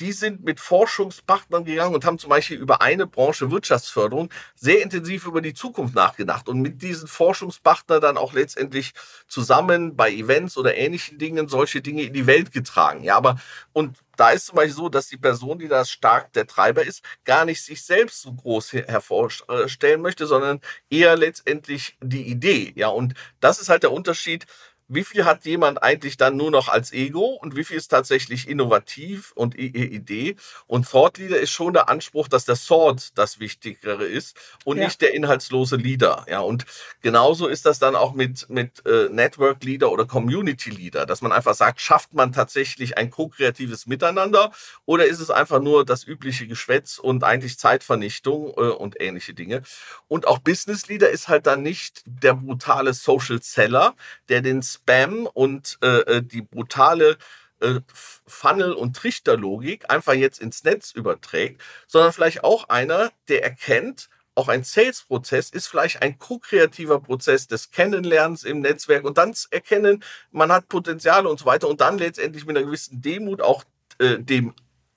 die sind mit Forschungspartnern gegangen und haben zum Beispiel über eine Branche Wirtschaftsförderung sehr intensiv über die Zukunft nachgedacht und mit diesen Forschungspartnern dann auch letztendlich zusammen bei Events oder ähnlichen Dingen solche Dinge in die Welt getragen. Ja, aber und da ist zum Beispiel so, dass die Person, die da stark der Treiber ist, gar nicht sich selbst so groß hervorstellen möchte, sondern eher letztendlich die Idee. Ja, und das ist halt der Unterschied wie viel hat jemand eigentlich dann nur noch als Ego und wie viel ist tatsächlich innovativ und Idee? Und Thought Leader ist schon der Anspruch, dass der Thought das Wichtigere ist und ja. nicht der inhaltslose Leader. Ja, und genauso ist das dann auch mit, mit äh, Network Leader oder Community Leader, dass man einfach sagt, schafft man tatsächlich ein ko-kreatives Miteinander oder ist es einfach nur das übliche Geschwätz und eigentlich Zeitvernichtung äh, und ähnliche Dinge? Und auch Business Leader ist halt dann nicht der brutale Social Seller, der den Spam und äh, äh, die brutale äh, Funnel- und Trichterlogik einfach jetzt ins Netz überträgt, sondern vielleicht auch einer, der erkennt, auch ein Sales-Prozess ist vielleicht ein ko-kreativer Prozess des Kennenlernens im Netzwerk und dann erkennen, man hat Potenziale und so weiter und dann letztendlich mit einer gewissen Demut auch äh, dem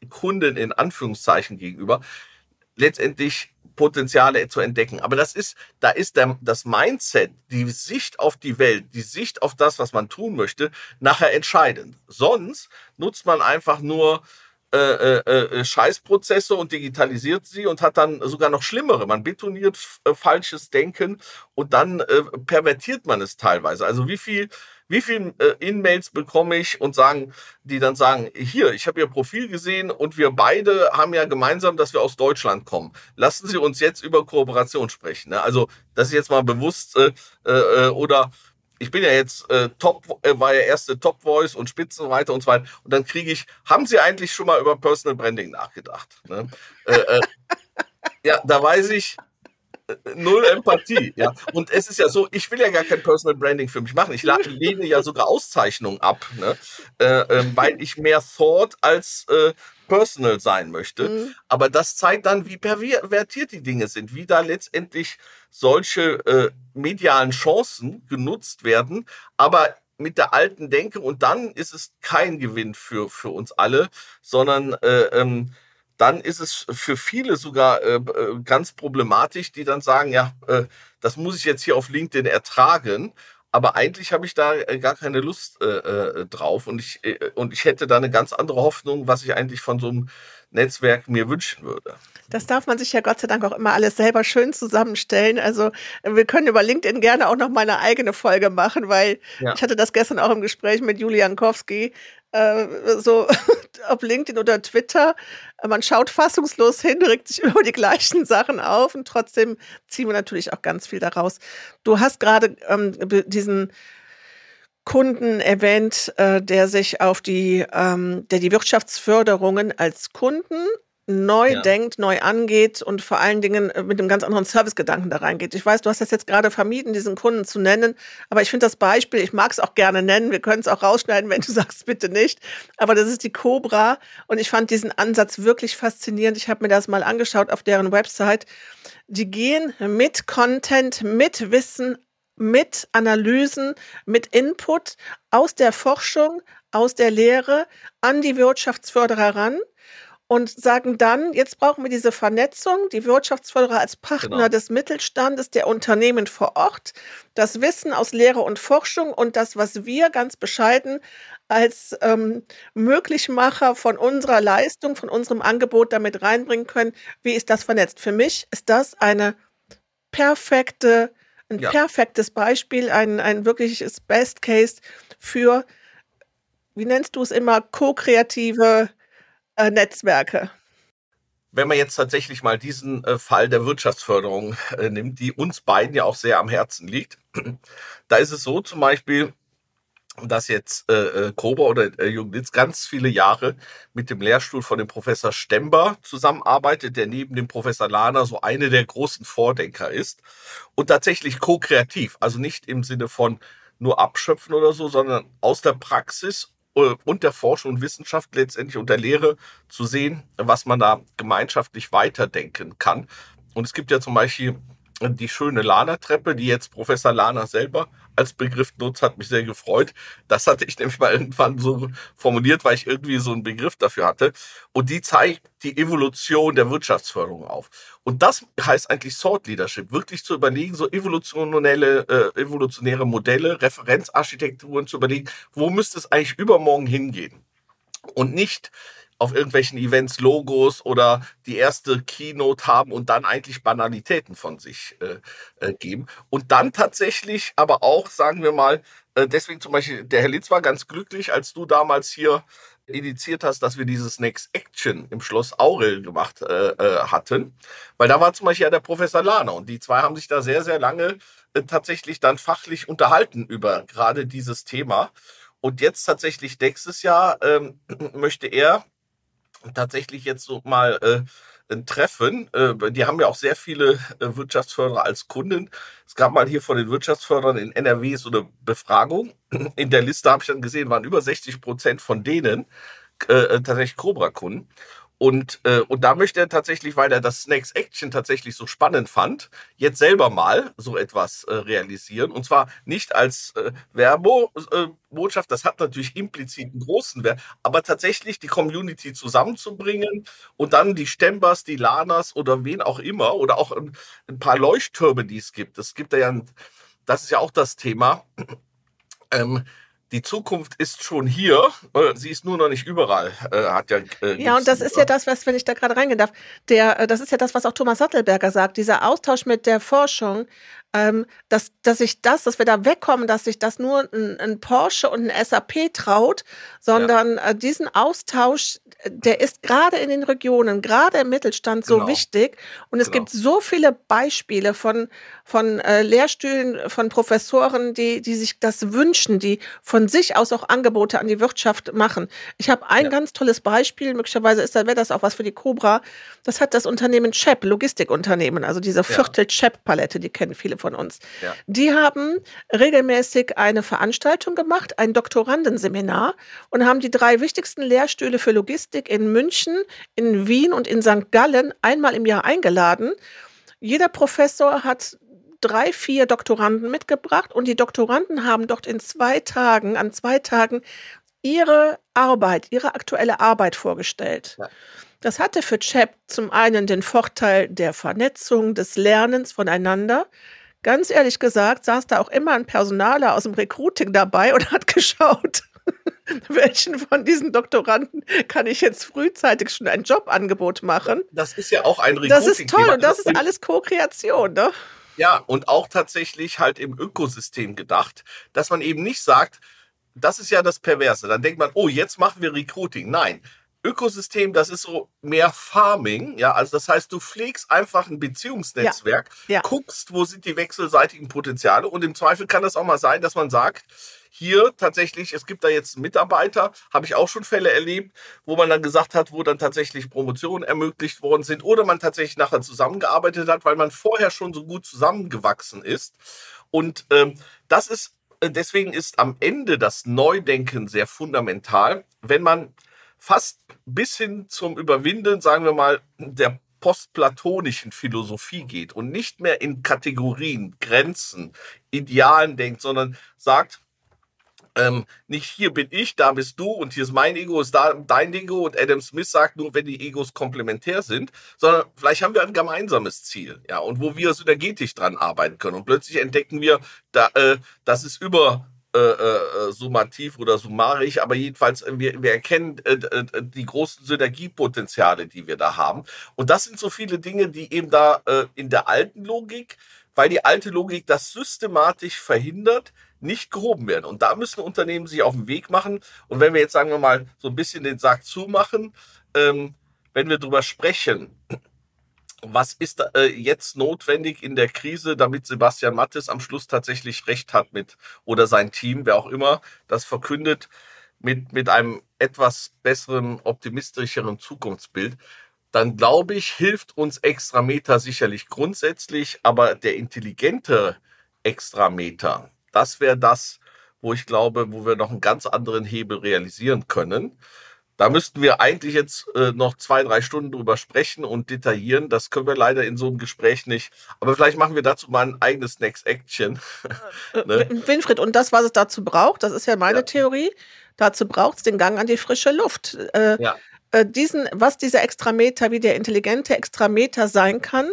Kunden in Anführungszeichen gegenüber letztendlich Potenziale zu entdecken. Aber das ist, da ist der, das Mindset, die Sicht auf die Welt, die Sicht auf das, was man tun möchte, nachher entscheidend. Sonst nutzt man einfach nur äh, äh, äh, Scheißprozesse und digitalisiert sie und hat dann sogar noch schlimmere. Man betoniert äh, falsches Denken und dann äh, pervertiert man es teilweise. Also wie viel wie viele äh, In-Mails bekomme ich und sagen, die dann sagen, hier, ich habe Ihr Profil gesehen und wir beide haben ja gemeinsam, dass wir aus Deutschland kommen. Lassen Sie uns jetzt über Kooperation sprechen. Ne? Also das ist jetzt mal bewusst äh, äh, oder ich bin ja jetzt äh, Top, äh, war ja erste Top Voice und Spitzenreiter und so weiter. Und dann kriege ich, haben Sie eigentlich schon mal über Personal Branding nachgedacht? Ne? äh, äh, ja, da weiß ich, null Empathie. Ja. Und es ist ja so, ich will ja gar kein Personal Branding für mich machen. Ich lehne ja sogar Auszeichnungen ab, ne? äh, äh, weil ich mehr Thought als äh, Personal sein möchte. Mhm. Aber das zeigt dann, wie pervertiert die Dinge sind, wie da letztendlich solche äh, medialen Chancen genutzt werden, aber mit der alten Denke und dann ist es kein Gewinn für, für uns alle, sondern äh, ähm, dann ist es für viele sogar äh, äh, ganz problematisch, die dann sagen, ja, äh, das muss ich jetzt hier auf LinkedIn ertragen. Aber eigentlich habe ich da äh, gar keine Lust äh, äh, drauf und ich, und ich hätte da eine ganz andere Hoffnung, was ich eigentlich von so einem Netzwerk mir wünschen würde. Das darf man sich ja Gott sei Dank auch immer alles selber schön zusammenstellen. Also wir können über LinkedIn gerne auch noch mal eine eigene Folge machen, weil ja. ich hatte das gestern auch im Gespräch mit Julian Kowski, äh, so auf LinkedIn oder Twitter. Man schaut fassungslos hin, regt sich über die gleichen Sachen auf und trotzdem ziehen wir natürlich auch ganz viel daraus. Du hast gerade ähm, diesen Kunden erwähnt, äh, der sich auf die, ähm, der die Wirtschaftsförderungen als Kunden neu ja. denkt, neu angeht und vor allen Dingen äh, mit einem ganz anderen Servicegedanken da reingeht. Ich weiß, du hast das jetzt gerade vermieden, diesen Kunden zu nennen, aber ich finde das Beispiel, ich mag es auch gerne nennen, wir können es auch rausschneiden, wenn du sagst, bitte nicht, aber das ist die Cobra und ich fand diesen Ansatz wirklich faszinierend. Ich habe mir das mal angeschaut auf deren Website. Die gehen mit Content, mit Wissen, mit Analysen, mit Input aus der Forschung, aus der Lehre an die Wirtschaftsförderer ran und sagen dann, jetzt brauchen wir diese Vernetzung, die Wirtschaftsförderer als Partner genau. des Mittelstandes, der Unternehmen vor Ort, das Wissen aus Lehre und Forschung und das, was wir ganz bescheiden als ähm, Möglichmacher von unserer Leistung, von unserem Angebot damit reinbringen können. Wie ist das vernetzt? Für mich ist das eine perfekte, ein ja. perfektes Beispiel, ein, ein wirkliches Best Case für, wie nennst du es immer, ko-kreative äh, Netzwerke. Wenn man jetzt tatsächlich mal diesen äh, Fall der Wirtschaftsförderung äh, nimmt, die uns beiden ja auch sehr am Herzen liegt, da ist es so zum Beispiel, dass jetzt äh, äh Kober oder äh, Jürgen Litz ganz viele Jahre mit dem Lehrstuhl von dem Professor Stember zusammenarbeitet, der neben dem Professor Lahner so eine der großen Vordenker ist und tatsächlich ko-kreativ, also nicht im Sinne von nur abschöpfen oder so, sondern aus der Praxis äh, und der Forschung und Wissenschaft letztendlich und der Lehre zu sehen, was man da gemeinschaftlich weiterdenken kann. Und es gibt ja zum Beispiel die schöne Lana-Treppe, die jetzt Professor Lana selber als Begriff nutzt, hat mich sehr gefreut. Das hatte ich nämlich mal irgendwann so formuliert, weil ich irgendwie so einen Begriff dafür hatte. Und die zeigt die Evolution der Wirtschaftsförderung auf. Und das heißt eigentlich Thought Leadership, wirklich zu überlegen, so evolutionelle, äh, evolutionäre Modelle, Referenzarchitekturen zu überlegen, wo müsste es eigentlich übermorgen hingehen? Und nicht auf irgendwelchen Events Logos oder die erste Keynote haben und dann eigentlich Banalitäten von sich äh, äh, geben. Und dann tatsächlich aber auch, sagen wir mal, äh, deswegen zum Beispiel, der Herr Litz war ganz glücklich, als du damals hier initiiert hast, dass wir dieses Next Action im Schloss Aurel gemacht äh, äh, hatten. Weil da war zum Beispiel ja der Professor Lahner und die zwei haben sich da sehr, sehr lange äh, tatsächlich dann fachlich unterhalten über gerade dieses Thema. Und jetzt tatsächlich nächstes Jahr ähm, möchte er tatsächlich jetzt so mal äh, ein Treffen. Äh, die haben ja auch sehr viele äh, Wirtschaftsförderer als Kunden. Es gab mal hier von den Wirtschaftsförderern in NRW so eine Befragung. In der Liste habe ich dann gesehen, waren über 60 Prozent von denen äh, äh tatsächlich Cobra-Kunden. Und, äh, und da möchte er tatsächlich, weil er das Snakes Action tatsächlich so spannend fand, jetzt selber mal so etwas äh, realisieren. Und zwar nicht als äh, Werbebotschaft, das hat natürlich implizit einen großen Wert, aber tatsächlich die Community zusammenzubringen und dann die Stembers, die Lanas oder wen auch immer oder auch ein, ein paar Leuchttürme, die es gibt. Es gibt ja, ein, das ist ja auch das Thema. Ähm, die Zukunft ist schon hier, sie ist nur noch nicht überall, äh, hat ja. Äh, ja, und das ist ja das, was, wenn ich da gerade reingehen darf, der, äh, das ist ja das, was auch Thomas Sattelberger sagt, dieser Austausch mit der Forschung, ähm, dass, dass sich das, dass wir da wegkommen, dass sich das nur ein, ein Porsche und ein SAP traut, sondern ja. äh, diesen Austausch, der ist gerade in den Regionen, gerade im Mittelstand so genau. wichtig. Und es genau. gibt so viele Beispiele von, von äh, Lehrstühlen, von Professoren, die, die sich das wünschen, die von sich aus auch Angebote an die Wirtschaft machen. Ich habe ein ja. ganz tolles Beispiel, möglicherweise ist da, wäre das auch was für die Cobra. Das hat das Unternehmen CHEP, Logistikunternehmen, also diese Viertel-CHEP-Palette, die kennen viele von uns. Ja. Die haben regelmäßig eine Veranstaltung gemacht, ein Doktorandenseminar und haben die drei wichtigsten Lehrstühle für Logistik in München, in Wien und in St. Gallen einmal im Jahr eingeladen. Jeder Professor hat drei, vier Doktoranden mitgebracht und die Doktoranden haben dort in zwei Tagen, an zwei Tagen ihre Arbeit, ihre aktuelle Arbeit vorgestellt. Ja. Das hatte für Chap zum einen den Vorteil der Vernetzung, des Lernens voneinander. Ganz ehrlich gesagt, saß da auch immer ein Personaler aus dem Recruiting dabei und hat geschaut, welchen von diesen Doktoranden kann ich jetzt frühzeitig schon ein Jobangebot machen. Das ist ja auch ein Recruiting. Das ist toll und das ist alles Co-Kreation, ne? Ja, und auch tatsächlich halt im Ökosystem gedacht, dass man eben nicht sagt, das ist ja das Perverse. Dann denkt man, oh, jetzt machen wir Recruiting. Nein, Ökosystem, das ist so mehr Farming, ja, also das heißt, du pflegst einfach ein Beziehungsnetzwerk, ja, ja. guckst, wo sind die wechselseitigen Potenziale und im Zweifel kann das auch mal sein, dass man sagt, hier tatsächlich, es gibt da jetzt Mitarbeiter, habe ich auch schon Fälle erlebt, wo man dann gesagt hat, wo dann tatsächlich Promotionen ermöglicht worden sind oder man tatsächlich nachher zusammengearbeitet hat, weil man vorher schon so gut zusammengewachsen ist. Und ähm, das ist, äh, deswegen ist am Ende das Neudenken sehr fundamental, wenn man fast bis hin zum Überwinden, sagen wir mal, der postplatonischen Philosophie geht und nicht mehr in Kategorien, Grenzen, Idealen denkt, sondern sagt, ähm, nicht hier bin ich, da bist du und hier ist mein Ego, ist da dein Ego und Adam Smith sagt nur, wenn die Egos komplementär sind, sondern vielleicht haben wir ein gemeinsames Ziel, ja, und wo wir synergetisch dran arbeiten können. Und plötzlich entdecken wir, da, äh, das ist über äh, äh, summativ oder summarisch, aber jedenfalls, äh, wir, wir erkennen äh, äh, die großen Synergiepotenziale, die wir da haben. Und das sind so viele Dinge, die eben da äh, in der alten Logik, weil die alte Logik das systematisch verhindert, nicht gehoben werden. Und da müssen Unternehmen sich auf den Weg machen. Und wenn wir jetzt, sagen wir mal, so ein bisschen den Sack zumachen, ähm, wenn wir drüber sprechen, was ist äh, jetzt notwendig in der Krise, damit Sebastian Mattes am Schluss tatsächlich recht hat mit oder sein Team, wer auch immer, das verkündet mit, mit einem etwas besseren, optimistischeren Zukunftsbild, dann glaube ich, hilft uns Extrameter sicherlich grundsätzlich, aber der intelligente Extrameter, das wäre das, wo ich glaube, wo wir noch einen ganz anderen Hebel realisieren können. Da müssten wir eigentlich jetzt äh, noch zwei, drei Stunden drüber sprechen und detaillieren. Das können wir leider in so einem Gespräch nicht. Aber vielleicht machen wir dazu mal ein eigenes Next Action. Äh, ne? Winfried, und das, was es dazu braucht, das ist ja meine ja. Theorie, dazu braucht es den Gang an die frische Luft. Äh, ja. äh, diesen, was dieser Extrameter, wie der intelligente Extrameter sein kann,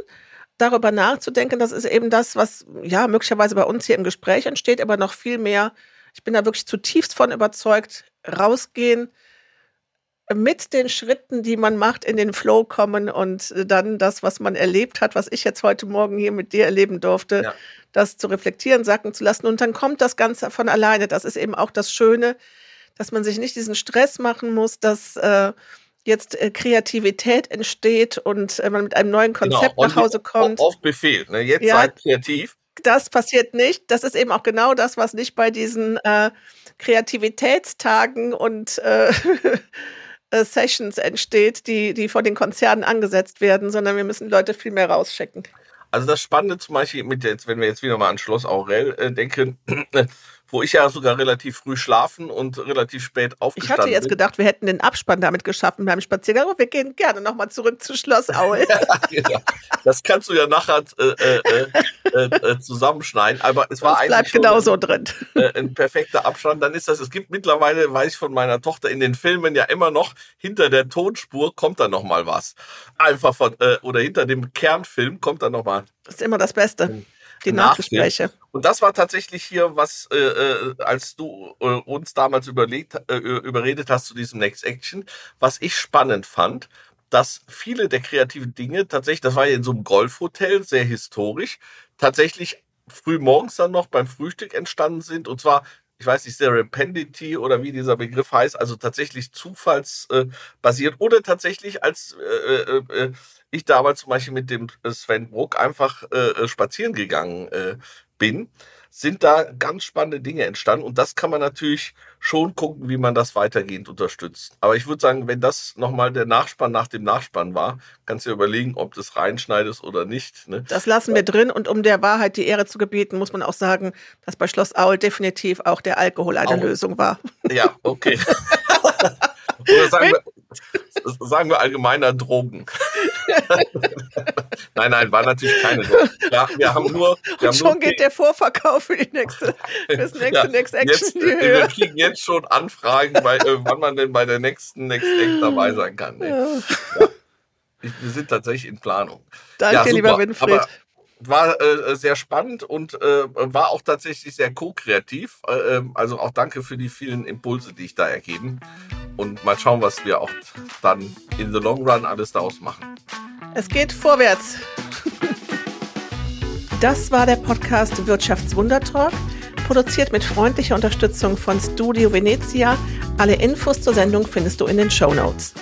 darüber nachzudenken, das ist eben das, was ja möglicherweise bei uns hier im Gespräch entsteht, aber noch viel mehr. Ich bin da wirklich zutiefst von überzeugt, rausgehen, mit den Schritten, die man macht, in den Flow kommen und dann das, was man erlebt hat, was ich jetzt heute Morgen hier mit dir erleben durfte, ja. das zu reflektieren, sacken zu lassen. Und dann kommt das Ganze von alleine. Das ist eben auch das Schöne, dass man sich nicht diesen Stress machen muss, dass äh, jetzt äh, Kreativität entsteht und äh, man mit einem neuen genau, Konzept genau. nach Hause kommt. Auf Befehl. Ne? Jetzt ja, seid kreativ. Das passiert nicht. Das ist eben auch genau das, was nicht bei diesen äh, Kreativitätstagen und äh, äh, Sessions entsteht, die, die von den Konzernen angesetzt werden, sondern wir müssen Leute viel mehr rausschicken. Also das Spannende zum Beispiel mit jetzt, wenn wir jetzt wieder mal an Schloss Aurel äh, denken, wo ich ja sogar relativ früh schlafen und relativ spät aufgestanden Ich hatte jetzt gedacht, wir hätten den Abspann damit geschaffen beim Spaziergang, aber wir gehen gerne nochmal zurück zu Schloss Aul. ja, genau. Das kannst du ja nachher äh, äh, äh, äh zusammenschneiden, aber es war das eigentlich bleibt genauso drin. Äh, ein perfekter Abstand. Dann ist das, es gibt mittlerweile, weiß ich von meiner Tochter, in den Filmen ja immer noch, hinter der Tonspur kommt da nochmal was. Einfach von, äh, oder hinter dem Kernfilm kommt da nochmal. Das ist immer das Beste. Die Nachgespräche. Und das war tatsächlich hier, was, äh, äh, als du äh, uns damals überlegt, äh, überredet hast zu diesem Next Action, was ich spannend fand, dass viele der kreativen Dinge tatsächlich, das war ja in so einem Golfhotel, sehr historisch, tatsächlich früh morgens dann noch beim Frühstück entstanden sind. Und zwar ich weiß nicht, Serendipity oder wie dieser Begriff heißt, also tatsächlich zufallsbasiert äh, oder tatsächlich als äh, ich damals zum Beispiel mit dem Sven Bruck einfach äh, spazieren gegangen äh, bin, sind da ganz spannende Dinge entstanden. Und das kann man natürlich schon gucken, wie man das weitergehend unterstützt. Aber ich würde sagen, wenn das nochmal der Nachspann nach dem Nachspann war, kannst du dir überlegen, ob du es reinschneidest oder nicht. Ne? Das lassen wir drin. Und um der Wahrheit die Ehre zu gebieten, muss man auch sagen, dass bei Schloss Aul definitiv auch der Alkohol eine Aul. Lösung war. Ja, okay. oder sagen wir, sagen wir allgemeiner Drogen. nein, nein, war natürlich keine Drogen. Ja, wir haben nur. Wir Und schon nur geht der Vorverkauf für die nächste, das nächste ja, Next Action. Jetzt, wir kriegen jetzt schon Anfragen, bei, äh, wann man denn bei der nächsten Next Act dabei sein kann. Ne? Ja. Wir sind tatsächlich in Planung. Danke, lieber Winfried. Aber war äh, sehr spannend und äh, war auch tatsächlich sehr ko-kreativ. Äh, ähm, also auch danke für die vielen Impulse, die ich da ergeben. Und mal schauen, was wir auch dann in the long run alles daraus machen. Es geht vorwärts. Das war der Podcast Wirtschaftswundertalk, produziert mit freundlicher Unterstützung von Studio Venezia. Alle Infos zur Sendung findest du in den Show Notes.